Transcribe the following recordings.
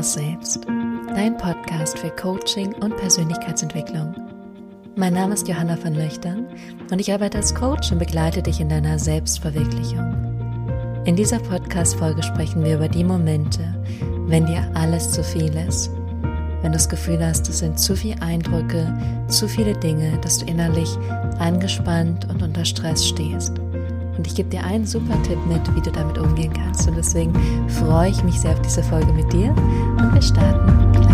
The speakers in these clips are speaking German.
wahres Selbst. Dein Podcast für Coaching und Persönlichkeitsentwicklung. Mein Name ist Johanna von Löchtern und ich arbeite als Coach und begleite dich in deiner Selbstverwirklichung. In dieser Podcast-Folge sprechen wir über die Momente, wenn dir alles zu viel ist. Wenn du das Gefühl hast, es sind zu viele Eindrücke, zu viele Dinge, dass du innerlich angespannt und unter Stress stehst. Und ich gebe dir einen super Tipp mit, wie du damit umgehen kannst. Und deswegen freue ich mich sehr auf diese Folge mit dir. Und wir starten gleich.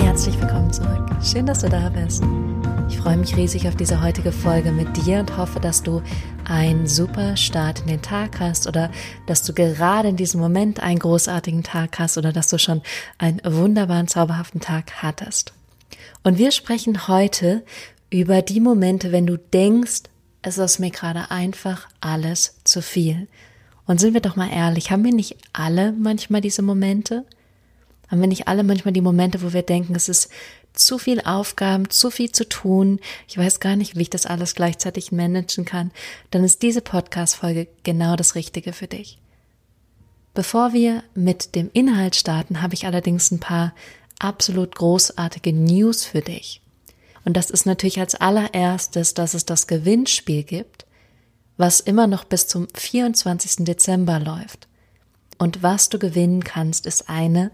Herzlich willkommen zurück. Schön, dass du da bist. Ich freue mich riesig auf diese heutige Folge mit dir und hoffe, dass du einen super Start in den Tag hast oder dass du gerade in diesem Moment einen großartigen Tag hast oder dass du schon einen wunderbaren, zauberhaften Tag hattest. Und wir sprechen heute über die Momente, wenn du denkst, es ist mir gerade einfach alles zu viel. Und sind wir doch mal ehrlich, haben wir nicht alle manchmal diese Momente? Haben wir nicht alle manchmal die Momente, wo wir denken, es ist zu viel Aufgaben, zu viel zu tun, ich weiß gar nicht, wie ich das alles gleichzeitig managen kann, dann ist diese Podcast-Folge genau das Richtige für dich. Bevor wir mit dem Inhalt starten, habe ich allerdings ein paar absolut großartige News für dich. Und das ist natürlich als allererstes, dass es das Gewinnspiel gibt, was immer noch bis zum 24. Dezember läuft. Und was du gewinnen kannst, ist eine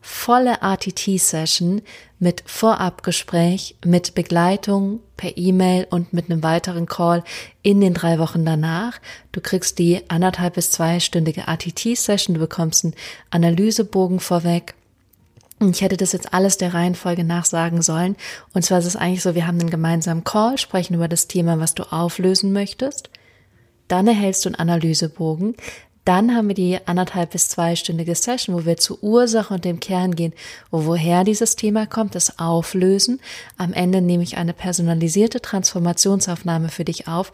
volle RTT-Session mit Vorabgespräch, mit Begleitung per E-Mail und mit einem weiteren Call in den drei Wochen danach. Du kriegst die anderthalb bis zweistündige RTT-Session, du bekommst einen Analysebogen vorweg ich hätte das jetzt alles der Reihenfolge nach sagen sollen. Und zwar ist es eigentlich so, wir haben einen gemeinsamen Call, sprechen über das Thema, was du auflösen möchtest. Dann erhältst du einen Analysebogen. Dann haben wir die anderthalb bis zweistündige Session, wo wir zur Ursache und dem Kern gehen, wo woher dieses Thema kommt, das Auflösen. Am Ende nehme ich eine personalisierte Transformationsaufnahme für dich auf.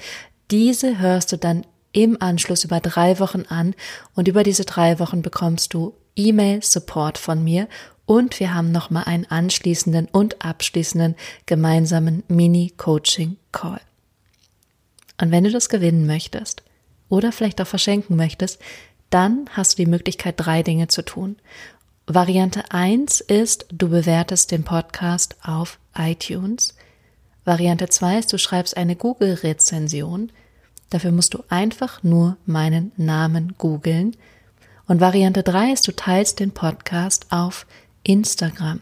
Diese hörst du dann im Anschluss über drei Wochen an und über diese drei Wochen bekommst du E-Mail-Support von mir und wir haben nochmal einen anschließenden und abschließenden gemeinsamen Mini-Coaching-Call. Und wenn du das gewinnen möchtest oder vielleicht auch verschenken möchtest, dann hast du die Möglichkeit, drei Dinge zu tun. Variante eins ist, du bewertest den Podcast auf iTunes. Variante zwei ist, du schreibst eine Google-Rezension. Dafür musst du einfach nur meinen Namen googeln. Und Variante drei ist, du teilst den Podcast auf Instagram.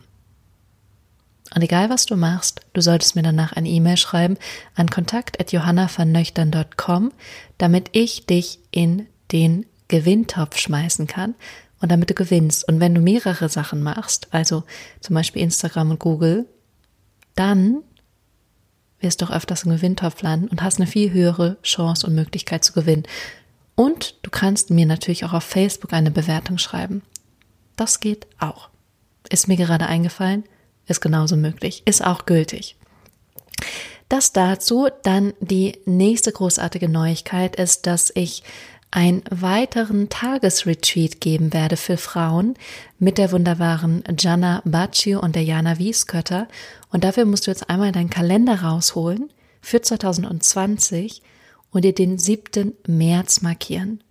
Und egal was du machst, du solltest mir danach eine E-Mail schreiben an kontakt.johannavernöchtern.com, damit ich dich in den Gewinntopf schmeißen kann und damit du gewinnst. Und wenn du mehrere Sachen machst, also zum Beispiel Instagram und Google, dann wirst du auch öfters im Gewinntopf landen und hast eine viel höhere Chance und Möglichkeit zu gewinnen. Und du kannst mir natürlich auch auf Facebook eine Bewertung schreiben. Das geht auch ist mir gerade eingefallen, ist genauso möglich, ist auch gültig. Das dazu, dann die nächste großartige Neuigkeit ist, dass ich einen weiteren Tagesretreat geben werde für Frauen mit der wunderbaren Jana Baccio und der Jana Wieskötter. Und dafür musst du jetzt einmal deinen Kalender rausholen für 2020 und dir den 7. März markieren.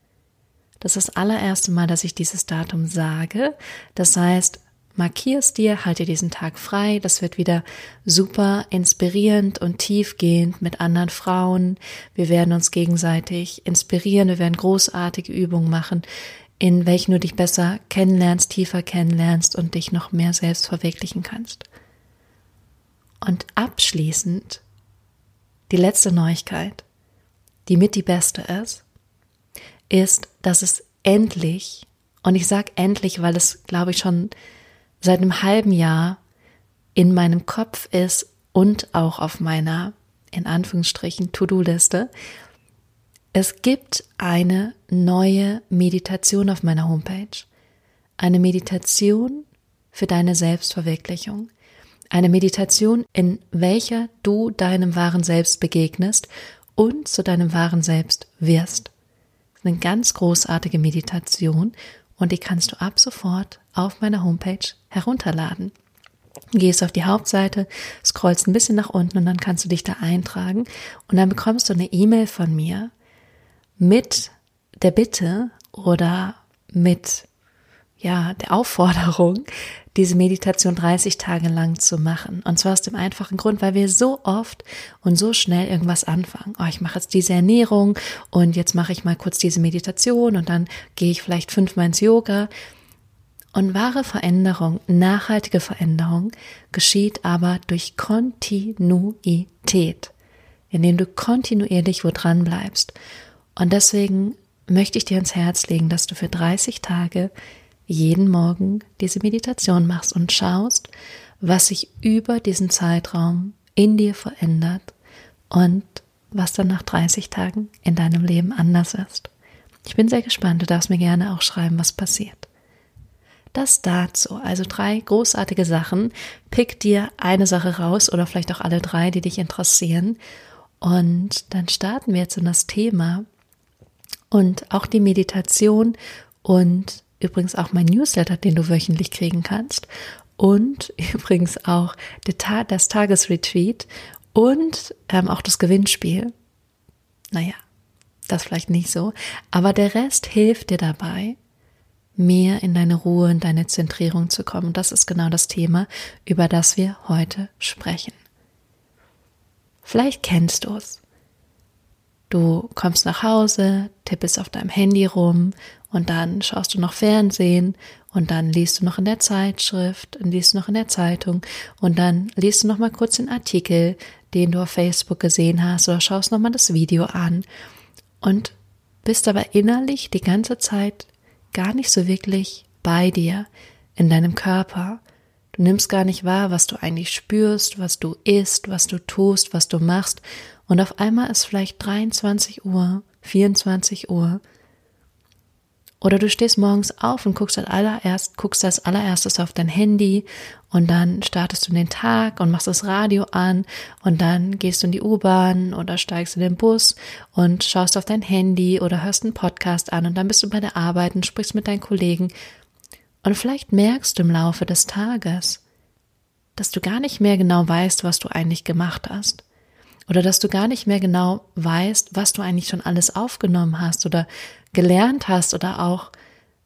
Das ist das allererste Mal, dass ich dieses Datum sage. Das heißt, markierst dir, halte diesen Tag frei. Das wird wieder super inspirierend und tiefgehend mit anderen Frauen. Wir werden uns gegenseitig inspirieren. Wir werden großartige Übungen machen, in welchen du dich besser kennenlernst, tiefer kennenlernst und dich noch mehr selbst verwirklichen kannst. Und abschließend die letzte Neuigkeit, die mit die beste ist, ist, dass es endlich, und ich sag endlich, weil es, glaube ich, schon seit einem halben Jahr in meinem Kopf ist und auch auf meiner, in Anführungsstrichen, To-Do-Liste. Es gibt eine neue Meditation auf meiner Homepage. Eine Meditation für deine Selbstverwirklichung. Eine Meditation, in welcher du deinem wahren Selbst begegnest und zu deinem wahren Selbst wirst. Eine ganz großartige Meditation und die kannst du ab sofort auf meiner Homepage herunterladen. Gehst auf die Hauptseite, scrollst ein bisschen nach unten und dann kannst du dich da eintragen und dann bekommst du eine E-Mail von mir mit der Bitte oder mit ja, der Aufforderung, diese Meditation 30 Tage lang zu machen. Und zwar aus dem einfachen Grund, weil wir so oft und so schnell irgendwas anfangen. Oh, ich mache jetzt diese Ernährung und jetzt mache ich mal kurz diese Meditation und dann gehe ich vielleicht fünfmal ins Yoga. Und wahre Veränderung, nachhaltige Veränderung geschieht aber durch Kontinuität, indem du kontinuierlich wo dran bleibst. Und deswegen möchte ich dir ans Herz legen, dass du für 30 Tage jeden Morgen diese Meditation machst und schaust, was sich über diesen Zeitraum in dir verändert und was dann nach 30 Tagen in deinem Leben anders ist. Ich bin sehr gespannt, du darfst mir gerne auch schreiben, was passiert. Das dazu, also drei großartige Sachen. Pick dir eine Sache raus oder vielleicht auch alle drei, die dich interessieren. Und dann starten wir jetzt in das Thema und auch die Meditation und übrigens auch mein Newsletter, den du wöchentlich kriegen kannst. Und übrigens auch das Tagesretreat und ähm, auch das Gewinnspiel. Naja, das vielleicht nicht so. Aber der Rest hilft dir dabei, mehr in deine Ruhe und deine Zentrierung zu kommen. Und das ist genau das Thema, über das wir heute sprechen. Vielleicht kennst du es. Du kommst nach Hause, tippest auf deinem Handy rum und dann schaust du noch Fernsehen und dann liest du noch in der Zeitschrift, und liest du noch in der Zeitung und dann liest du noch mal kurz den Artikel, den du auf Facebook gesehen hast oder schaust noch mal das Video an und bist aber innerlich die ganze Zeit gar nicht so wirklich bei dir, in deinem Körper. Du nimmst gar nicht wahr, was du eigentlich spürst, was du isst, was du tust, was du machst. Und auf einmal ist vielleicht 23 Uhr, 24 Uhr. Oder du stehst morgens auf und guckst als, allererst, guckst als allererstes auf dein Handy und dann startest du den Tag und machst das Radio an und dann gehst du in die U-Bahn oder steigst in den Bus und schaust auf dein Handy oder hörst einen Podcast an und dann bist du bei der Arbeit und sprichst mit deinen Kollegen. Und vielleicht merkst du im Laufe des Tages, dass du gar nicht mehr genau weißt, was du eigentlich gemacht hast. Oder dass du gar nicht mehr genau weißt, was du eigentlich schon alles aufgenommen hast oder gelernt hast oder auch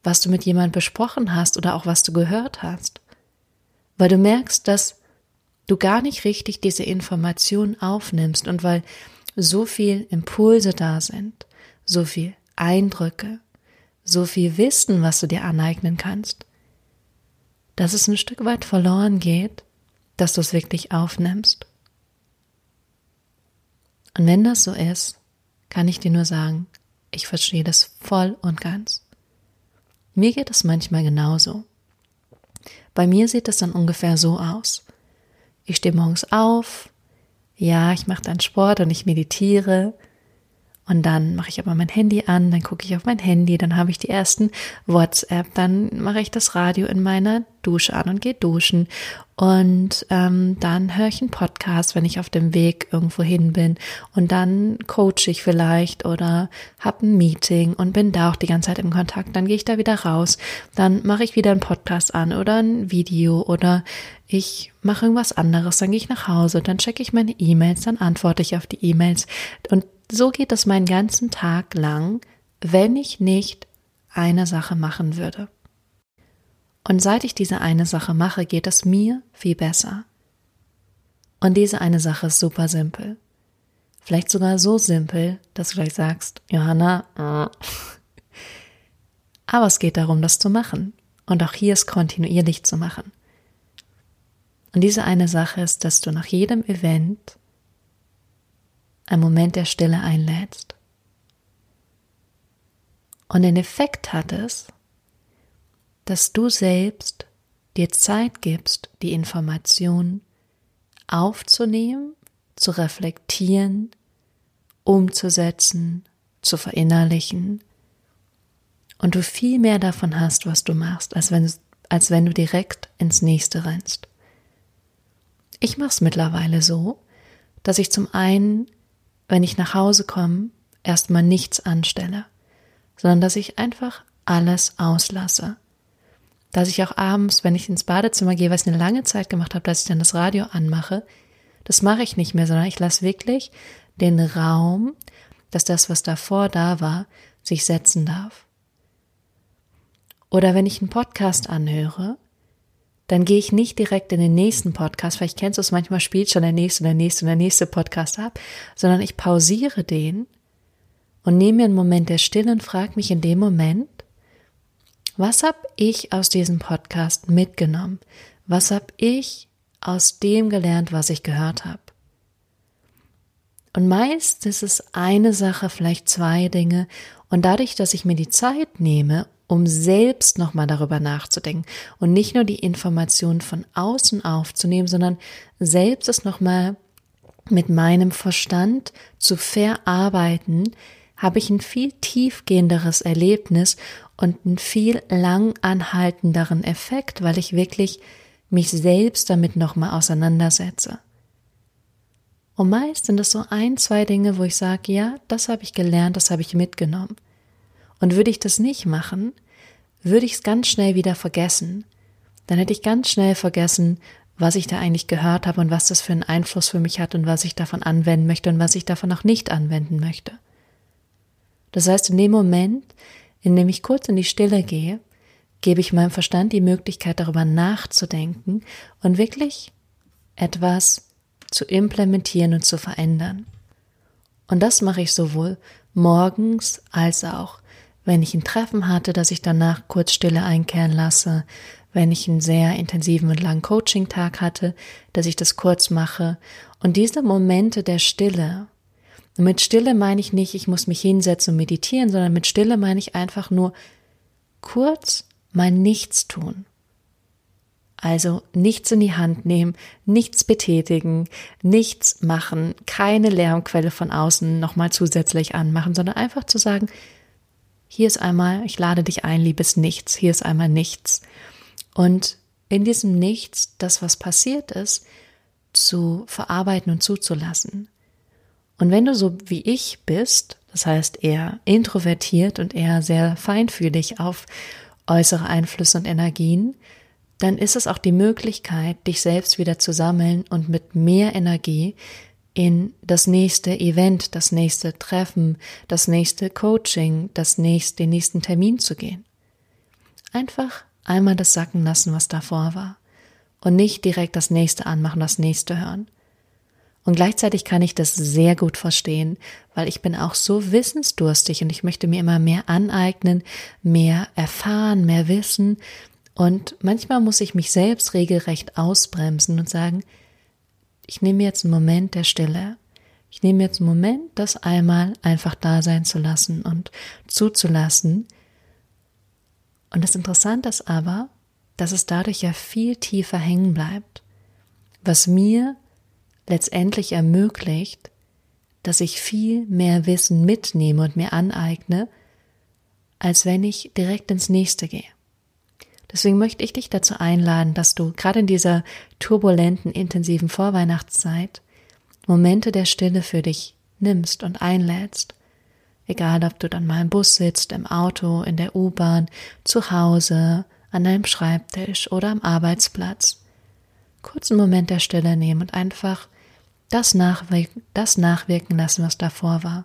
was du mit jemand besprochen hast oder auch was du gehört hast. Weil du merkst, dass du gar nicht richtig diese Information aufnimmst und weil so viel Impulse da sind, so viel Eindrücke, so viel Wissen, was du dir aneignen kannst, dass es ein Stück weit verloren geht, dass du es wirklich aufnimmst. Und wenn das so ist, kann ich dir nur sagen, ich verstehe das voll und ganz. Mir geht es manchmal genauso. Bei mir sieht es dann ungefähr so aus. Ich stehe morgens auf, ja, ich mache dann Sport und ich meditiere und dann mache ich aber mein Handy an, dann gucke ich auf mein Handy, dann habe ich die ersten WhatsApp, dann mache ich das Radio in meiner Dusche an und gehe duschen. Und ähm, dann höre ich einen Podcast, wenn ich auf dem Weg irgendwo hin bin. Und dann coache ich vielleicht oder habe ein Meeting und bin da auch die ganze Zeit im Kontakt. Dann gehe ich da wieder raus. Dann mache ich wieder einen Podcast an oder ein Video oder ich mache irgendwas anderes. Dann gehe ich nach Hause, dann checke ich meine E-Mails, dann antworte ich auf die E-Mails. Und so geht es meinen ganzen Tag lang, wenn ich nicht eine Sache machen würde. Und seit ich diese eine Sache mache, geht es mir viel besser. Und diese eine Sache ist super simpel. Vielleicht sogar so simpel, dass du gleich sagst, Johanna, äh. aber es geht darum, das zu machen. Und auch hier ist kontinuierlich zu machen. Und diese eine Sache ist, dass du nach jedem Event einen Moment der Stille einlädst. Und den Effekt hat es, dass du selbst dir Zeit gibst, die Information aufzunehmen, zu reflektieren, umzusetzen, zu verinnerlichen und du viel mehr davon hast, was du machst, als wenn, als wenn du direkt ins nächste rennst. Ich mache es mittlerweile so, dass ich zum einen wenn ich nach Hause komme, erstmal nichts anstelle, sondern dass ich einfach alles auslasse. Dass ich auch abends, wenn ich ins Badezimmer gehe, was ich eine lange Zeit gemacht habe, dass ich dann das Radio anmache, das mache ich nicht mehr, sondern ich lasse wirklich den Raum, dass das, was davor da war, sich setzen darf. Oder wenn ich einen Podcast anhöre, dann gehe ich nicht direkt in den nächsten Podcast, vielleicht kennst du es, manchmal spielt schon der nächste und der nächste und der nächste Podcast ab, sondern ich pausiere den und nehme mir einen Moment der Stille und frage mich in dem Moment, was habe ich aus diesem Podcast mitgenommen? Was habe ich aus dem gelernt, was ich gehört habe? Und meist ist es eine Sache, vielleicht zwei Dinge. Und dadurch, dass ich mir die Zeit nehme, um selbst nochmal darüber nachzudenken und nicht nur die Informationen von außen aufzunehmen, sondern selbst es nochmal mit meinem Verstand zu verarbeiten, habe ich ein viel tiefgehenderes Erlebnis und einen viel lang anhaltenderen Effekt, weil ich wirklich mich selbst damit nochmal auseinandersetze. Und meist sind es so ein, zwei Dinge, wo ich sage, ja, das habe ich gelernt, das habe ich mitgenommen. Und würde ich das nicht machen, würde ich es ganz schnell wieder vergessen. Dann hätte ich ganz schnell vergessen, was ich da eigentlich gehört habe und was das für einen Einfluss für mich hat und was ich davon anwenden möchte und was ich davon auch nicht anwenden möchte. Das heißt, in dem Moment, indem ich kurz in die Stille gehe, gebe ich meinem Verstand die Möglichkeit, darüber nachzudenken und wirklich etwas zu implementieren und zu verändern. Und das mache ich sowohl morgens als auch, wenn ich ein Treffen hatte, dass ich danach kurz Stille einkehren lasse, wenn ich einen sehr intensiven und langen Coaching-Tag hatte, dass ich das kurz mache. Und diese Momente der Stille, und mit Stille meine ich nicht, ich muss mich hinsetzen und meditieren, sondern mit Stille meine ich einfach nur kurz mal nichts tun. Also nichts in die Hand nehmen, nichts betätigen, nichts machen, keine Lärmquelle von außen nochmal zusätzlich anmachen, sondern einfach zu sagen, hier ist einmal, ich lade dich ein, liebes Nichts, hier ist einmal nichts. Und in diesem Nichts, das was passiert ist, zu verarbeiten und zuzulassen. Und wenn du so wie ich bist, das heißt eher introvertiert und eher sehr feinfühlig auf äußere Einflüsse und Energien, dann ist es auch die Möglichkeit, dich selbst wieder zu sammeln und mit mehr Energie in das nächste Event, das nächste Treffen, das nächste Coaching, das nächste, den nächsten Termin zu gehen. Einfach einmal das sacken lassen, was davor war. Und nicht direkt das nächste anmachen, das nächste hören. Und gleichzeitig kann ich das sehr gut verstehen, weil ich bin auch so wissensdurstig und ich möchte mir immer mehr aneignen, mehr erfahren, mehr wissen. Und manchmal muss ich mich selbst regelrecht ausbremsen und sagen, ich nehme jetzt einen Moment der Stille. Ich nehme jetzt einen Moment, das einmal einfach da sein zu lassen und zuzulassen. Und das Interessante ist aber, dass es dadurch ja viel tiefer hängen bleibt, was mir letztendlich ermöglicht, dass ich viel mehr Wissen mitnehme und mir aneigne, als wenn ich direkt ins nächste gehe. Deswegen möchte ich dich dazu einladen, dass du gerade in dieser turbulenten, intensiven Vorweihnachtszeit Momente der Stille für dich nimmst und einlädst. Egal, ob du dann mal im Bus sitzt, im Auto, in der U-Bahn, zu Hause, an deinem Schreibtisch oder am Arbeitsplatz. Kurzen Moment der Stille nehmen und einfach das nachwirken, das nachwirken lassen, was davor war.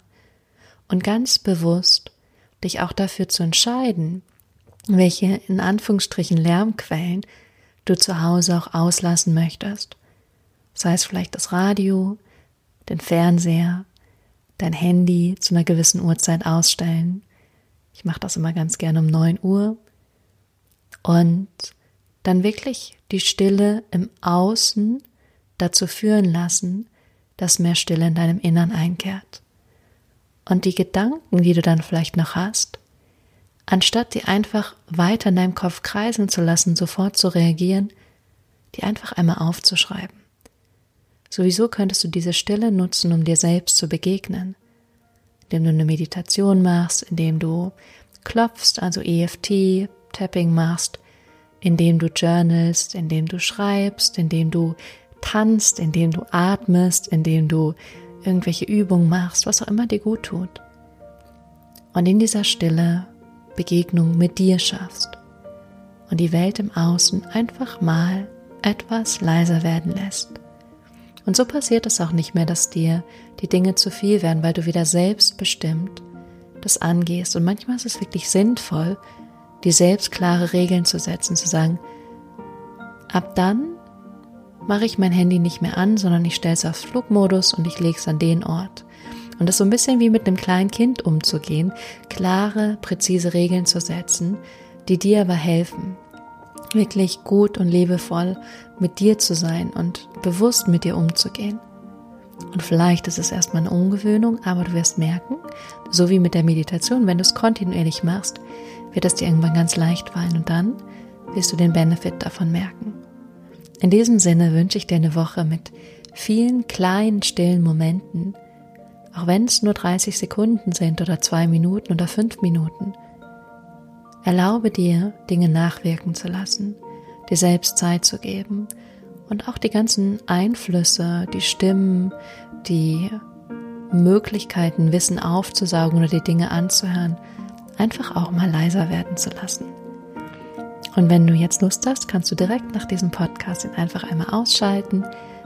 Und ganz bewusst dich auch dafür zu entscheiden, welche in Anführungsstrichen Lärmquellen du zu Hause auch auslassen möchtest. Sei es vielleicht das Radio, den Fernseher, dein Handy zu einer gewissen Uhrzeit ausstellen. Ich mache das immer ganz gerne um neun Uhr. Und dann wirklich die Stille im Außen dazu führen lassen, dass mehr Stille in deinem Innern einkehrt. Und die Gedanken, die du dann vielleicht noch hast, anstatt die einfach weiter in deinem Kopf kreisen zu lassen, sofort zu reagieren, die einfach einmal aufzuschreiben. Sowieso könntest du diese Stille nutzen, um dir selbst zu begegnen, indem du eine Meditation machst, indem du klopfst, also EFT, Tapping machst, indem du journalst, indem du schreibst, indem du tanzt, indem du atmest, indem du irgendwelche Übungen machst, was auch immer dir gut tut. Und in dieser Stille Begegnung mit dir schaffst und die Welt im Außen einfach mal etwas leiser werden lässt. Und so passiert es auch nicht mehr, dass dir die Dinge zu viel werden, weil du wieder selbstbestimmt das angehst. Und manchmal ist es wirklich sinnvoll, die selbst klare Regeln zu setzen, zu sagen, ab dann mache ich mein Handy nicht mehr an, sondern ich stelle es auf Flugmodus und ich lege es an den Ort. Und das so ein bisschen wie mit einem kleinen Kind umzugehen, klare, präzise Regeln zu setzen, die dir aber helfen, wirklich gut und liebevoll mit dir zu sein und bewusst mit dir umzugehen. Und vielleicht ist es erstmal eine Ungewöhnung, aber du wirst merken, so wie mit der Meditation, wenn du es kontinuierlich machst, wird es dir irgendwann ganz leicht fallen und dann wirst du den Benefit davon merken. In diesem Sinne wünsche ich dir eine Woche mit vielen kleinen, stillen Momenten, auch wenn es nur 30 Sekunden sind oder zwei Minuten oder fünf Minuten. Erlaube dir, Dinge nachwirken zu lassen, dir selbst Zeit zu geben und auch die ganzen Einflüsse, die Stimmen, die Möglichkeiten, Wissen aufzusaugen oder die Dinge anzuhören, einfach auch mal leiser werden zu lassen. Und wenn du jetzt Lust hast, kannst du direkt nach diesem Podcast ihn einfach einmal ausschalten,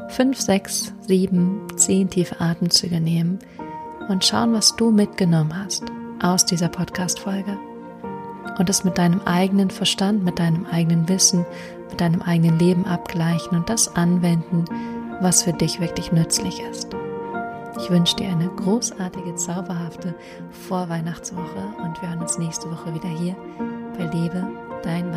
fünf, sechs, sieben, zehn tiefe Atemzüge nehmen und schauen, was du mitgenommen hast aus dieser Podcast-Folge. Und es mit deinem eigenen Verstand, mit deinem eigenen Wissen, mit deinem eigenen Leben abgleichen und das anwenden, was für dich wirklich nützlich ist. Ich wünsche dir eine großartige, zauberhafte Vorweihnachtswoche und wir hören uns nächste Woche wieder hier bei Liebe, dein